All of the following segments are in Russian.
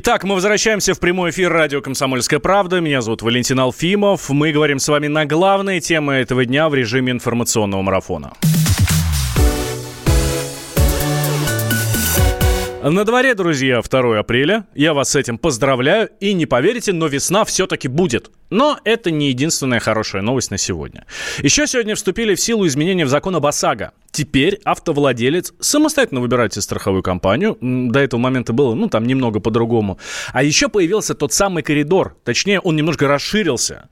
Итак, мы возвращаемся в прямой эфир радио «Комсомольская правда». Меня зовут Валентин Алфимов. Мы говорим с вами на главные темы этого дня в режиме информационного марафона. На дворе, друзья, 2 апреля. Я вас с этим поздравляю. И не поверите, но весна все-таки будет. Но это не единственная хорошая новость на сегодня. Еще сегодня вступили в силу изменения в закон об ОСАГО. Теперь автовладелец самостоятельно выбирает себе страховую компанию. До этого момента было, ну, там немного по-другому. А еще появился тот самый коридор. Точнее, он немножко расширился.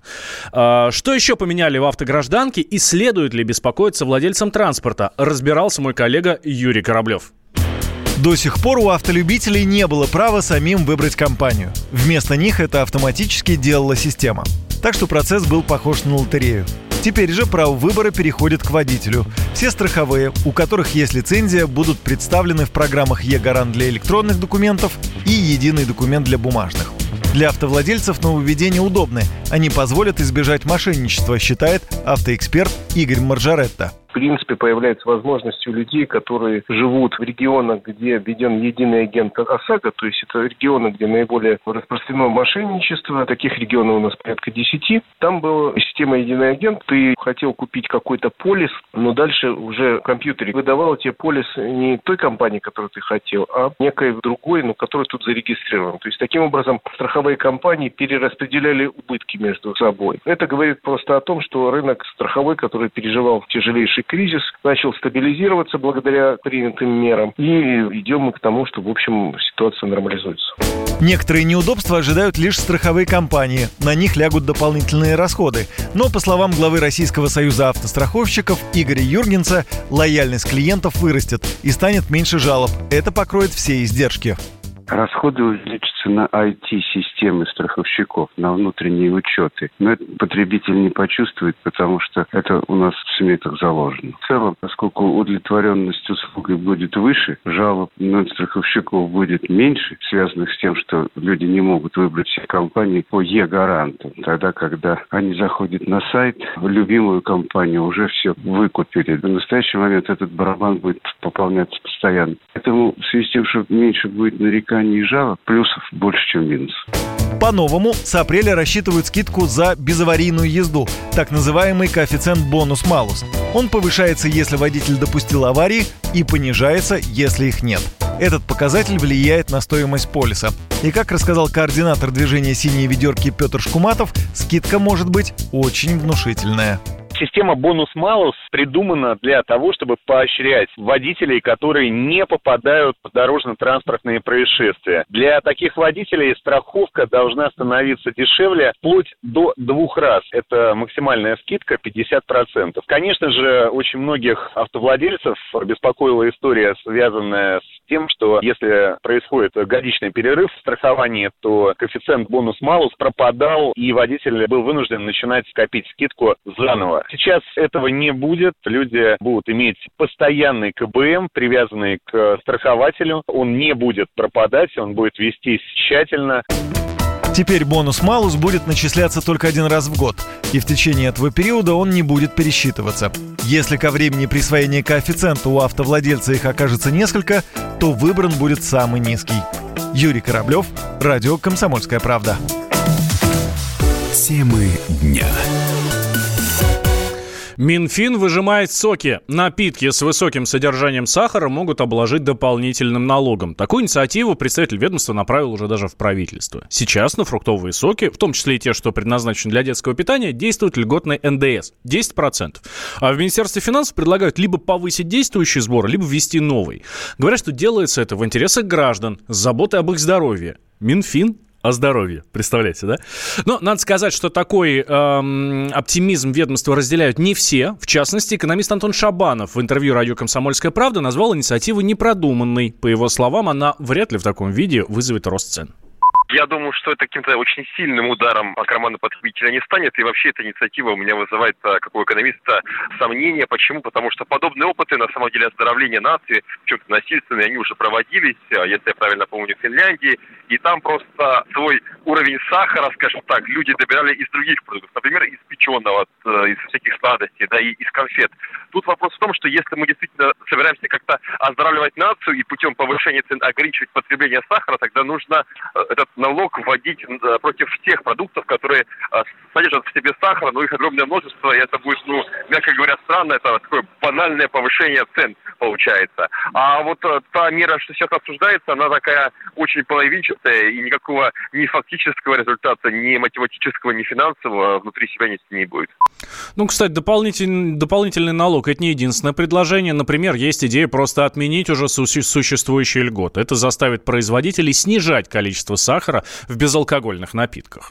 А, что еще поменяли в автогражданке и следует ли беспокоиться владельцам транспорта? Разбирался мой коллега Юрий Кораблев. До сих пор у автолюбителей не было права самим выбрать компанию. Вместо них это автоматически делала система. Так что процесс был похож на лотерею. Теперь же право выбора переходит к водителю. Все страховые, у которых есть лицензия, будут представлены в программах «Е-гарант» для электронных документов и «Единый документ для бумажных». Для автовладельцев нововведения удобны. Они позволят избежать мошенничества, считает автоэксперт Игорь Маржаретта принципе, появляется возможность у людей, которые живут в регионах, где введен единый агент ОСАГО, то есть это регионы, где наиболее распространено мошенничество, таких регионов у нас порядка 10. Там была система единый агент, ты хотел купить какой-то полис, но дальше уже компьютер выдавал тебе полис не той компании, которую ты хотел, а некой другой, но которая тут зарегистрирована. То есть таким образом страховые компании перераспределяли убытки между собой. Это говорит просто о том, что рынок страховой, который переживал тяжелейший кризис начал стабилизироваться благодаря принятым мерам. И идем мы к тому, что, в общем, ситуация нормализуется. Некоторые неудобства ожидают лишь страховые компании. На них лягут дополнительные расходы. Но, по словам главы Российского союза автостраховщиков Игоря Юргенса, лояльность клиентов вырастет и станет меньше жалоб. Это покроет все издержки. Расходы увеличатся на IT-системы страховщиков, на внутренние учеты. Но это потребитель не почувствует, потому что это у нас в сметах заложено. В целом, поскольку удовлетворенность услугой будет выше, жалоб на страховщиков будет меньше, связанных с тем, что люди не могут выбрать себе компании по Е-гаранту. Тогда, когда они заходят на сайт, в любимую компанию уже все выкупили. В настоящий момент этот барабан будет пополняться постоянно. Поэтому в связи с тем, что меньше будет нареканий и жалоб плюсов больше, чем минусов. По-новому с апреля рассчитывают скидку за безаварийную езду, так называемый коэффициент бонус-малус. Он повышается, если водитель допустил аварии, и понижается, если их нет. Этот показатель влияет на стоимость полиса. И как рассказал координатор движения «Синие ведерки» Петр Шкуматов, скидка может быть очень внушительная. Система бонус-малус придумана для того, чтобы поощрять водителей, которые не попадают в дорожно-транспортные происшествия. Для таких водителей страховка должна становиться дешевле вплоть до двух раз. Это максимальная скидка 50%. Конечно же, очень многих автовладельцев беспокоила история, связанная с тем, что если происходит годичный перерыв в страховании, то коэффициент бонус-малус пропадал, и водитель был вынужден начинать копить скидку заново. Сейчас этого не будет. Люди будут иметь постоянный КБМ, привязанный к страхователю. Он не будет пропадать, он будет вестись тщательно. Теперь бонус-малус будет начисляться только один раз в год, и в течение этого периода он не будет пересчитываться. Если ко времени присвоения коэффициента у автовладельца их окажется несколько, то выбран будет самый низкий. Юрий Кораблев, Радио «Комсомольская правда». Темы дня. Минфин выжимает соки. Напитки с высоким содержанием сахара могут обложить дополнительным налогом. Такую инициативу представитель ведомства направил уже даже в правительство. Сейчас на фруктовые соки, в том числе и те, что предназначены для детского питания, действует льготный НДС 10%. А в Министерстве финансов предлагают либо повысить действующий сбор, либо ввести новый. Говорят, что делается это в интересах граждан, с заботой об их здоровье. Минфин о здоровье. Представляете, да? Но надо сказать, что такой эм, оптимизм ведомства разделяют не все. В частности, экономист Антон Шабанов в интервью радио «Комсомольская правда» назвал инициативу непродуманной. По его словам, она вряд ли в таком виде вызовет рост цен. Я думаю, что это каким-то очень сильным ударом по карману потребителя не станет, и вообще эта инициатива у меня вызывает, э, как у экономиста, сомнения. Почему? Потому что подобные опыты, на самом деле, оздоровления нации, в чем-то насильственные, они уже проводились, э, если я правильно помню, в Финляндии, и там просто свой уровень сахара, скажем так, люди добирали из других продуктов, например, из печеного, э, из всяких сладостей, да, и из конфет. Тут вопрос в том, что если мы действительно собираемся как-то оздоравливать нацию и путем повышения цен ограничивать потребление сахара, тогда нужно э, этот налог вводить э, против тех продуктов, которые содержат в себе сахар, но их огромное множество, и это будет, ну, мягко говоря, странно, это такое банальное повышение цен получается. А вот та мера, что сейчас обсуждается, она такая очень половинчатая, и никакого ни фактического результата, ни математического, ни финансового внутри себя нести не будет. Ну, кстати, дополнительный, дополнительный налог – это не единственное предложение. Например, есть идея просто отменить уже существующие льготы. Это заставит производителей снижать количество сахара в безалкогольных напитках.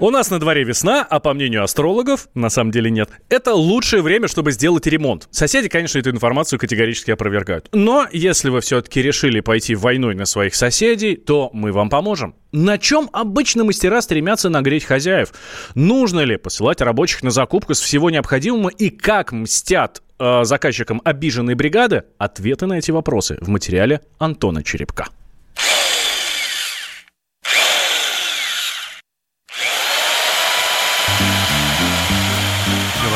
У нас на дворе весна, а по мнению астрологов, на самом деле нет, это лучшее время, чтобы сделать ремонт. Соседи, конечно, эту информацию категорически опровергают. Но если вы все-таки решили пойти войной на своих соседей, то мы вам поможем. На чем обычно мастера стремятся нагреть хозяев? Нужно ли посылать рабочих на закупку с всего необходимого и как мстят э, заказчикам обиженной бригады? Ответы на эти вопросы в материале Антона Черепка.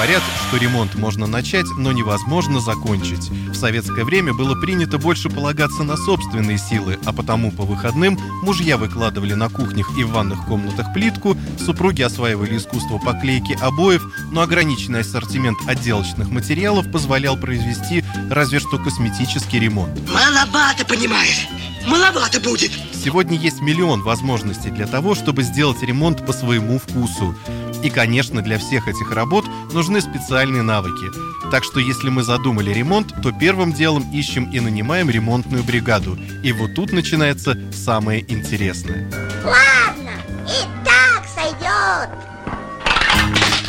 Говорят, что ремонт можно начать, но невозможно закончить. В советское время было принято больше полагаться на собственные силы, а потому по выходным мужья выкладывали на кухнях и в ванных комнатах плитку, супруги осваивали искусство поклейки обоев, но ограниченный ассортимент отделочных материалов позволял произвести разве что косметический ремонт. Маловато, понимаешь? Маловато будет. Сегодня есть миллион возможностей для того, чтобы сделать ремонт по своему вкусу. И, конечно, для всех этих работ нужны специальные навыки. Так что если мы задумали ремонт, то первым делом ищем и нанимаем ремонтную бригаду. И вот тут начинается самое интересное. Ладно, и так сойдет.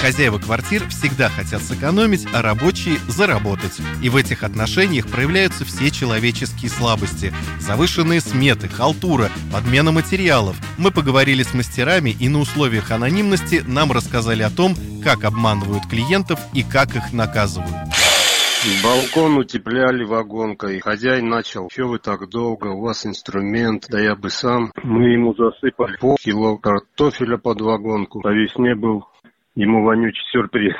Хозяева квартир всегда хотят сэкономить, а рабочие – заработать. И в этих отношениях проявляются все человеческие слабости. Завышенные сметы, халтура, подмена материалов. Мы поговорили с мастерами и на условиях анонимности нам рассказали о том, как обманывают клиентов и как их наказывают. Балкон утепляли вагонкой. Хозяин начал. Че вы так долго? У вас инструмент. Да я бы сам. Мы ему засыпали полкило картофеля под вагонку. По весне был ему вонючий сюрприз.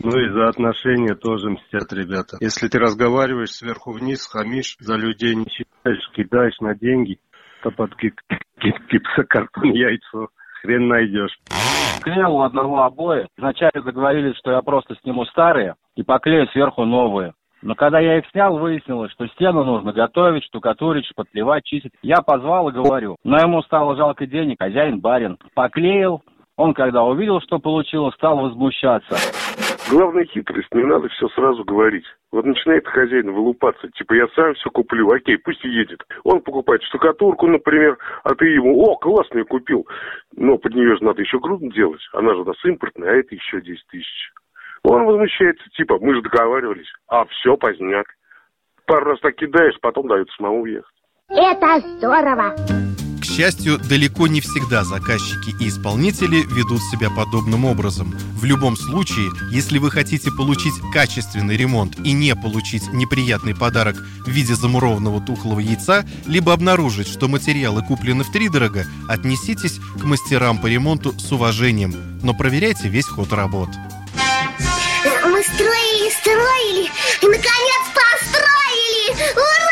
Ну и за отношения тоже мстят ребята. Если ты разговариваешь сверху вниз, хамишь, за людей не считаешь, кидаешь на деньги, то под гипсокартон яйцо хрен найдешь. Клеил у одного обои. Вначале договорились, что я просто сниму старые и поклею сверху новые. Но когда я их снял, выяснилось, что стену нужно готовить, штукатурить, шпатлевать, чистить. Я позвал и говорю. Но ему стало жалко денег, хозяин барин. Поклеил, он, когда увидел, что получилось, стал возмущаться. Главная хитрость, не надо все сразу говорить. Вот начинает хозяин вылупаться, типа я сам все куплю, окей, пусть едет. Он покупает штукатурку, например, а ты ему, о, классно, я купил. Но под нее же надо еще грудно делать, она же у нас импортная, а это еще 10 тысяч. Он возмущается, типа, мы же договаривались, а все поздняк. Пару раз так кидаешь, потом дают самому уехать. Это здорово! Счастью, далеко не всегда заказчики и исполнители ведут себя подобным образом. В любом случае, если вы хотите получить качественный ремонт и не получить неприятный подарок в виде замурованного тухлого яйца, либо обнаружить, что материалы куплены втридорого, отнеситесь к мастерам по ремонту с уважением, но проверяйте весь ход работ. Мы строили, строили и, наконец, построили! Ура!